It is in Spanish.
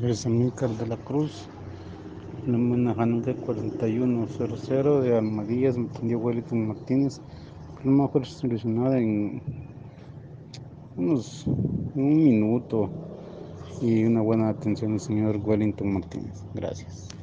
Luis Amílcar de la Cruz, manejando 4100 de Almadías, me atendió Wellington Martínez. El problema fue solucionado en unos un minuto y una buena atención del señor Wellington Martínez. Gracias.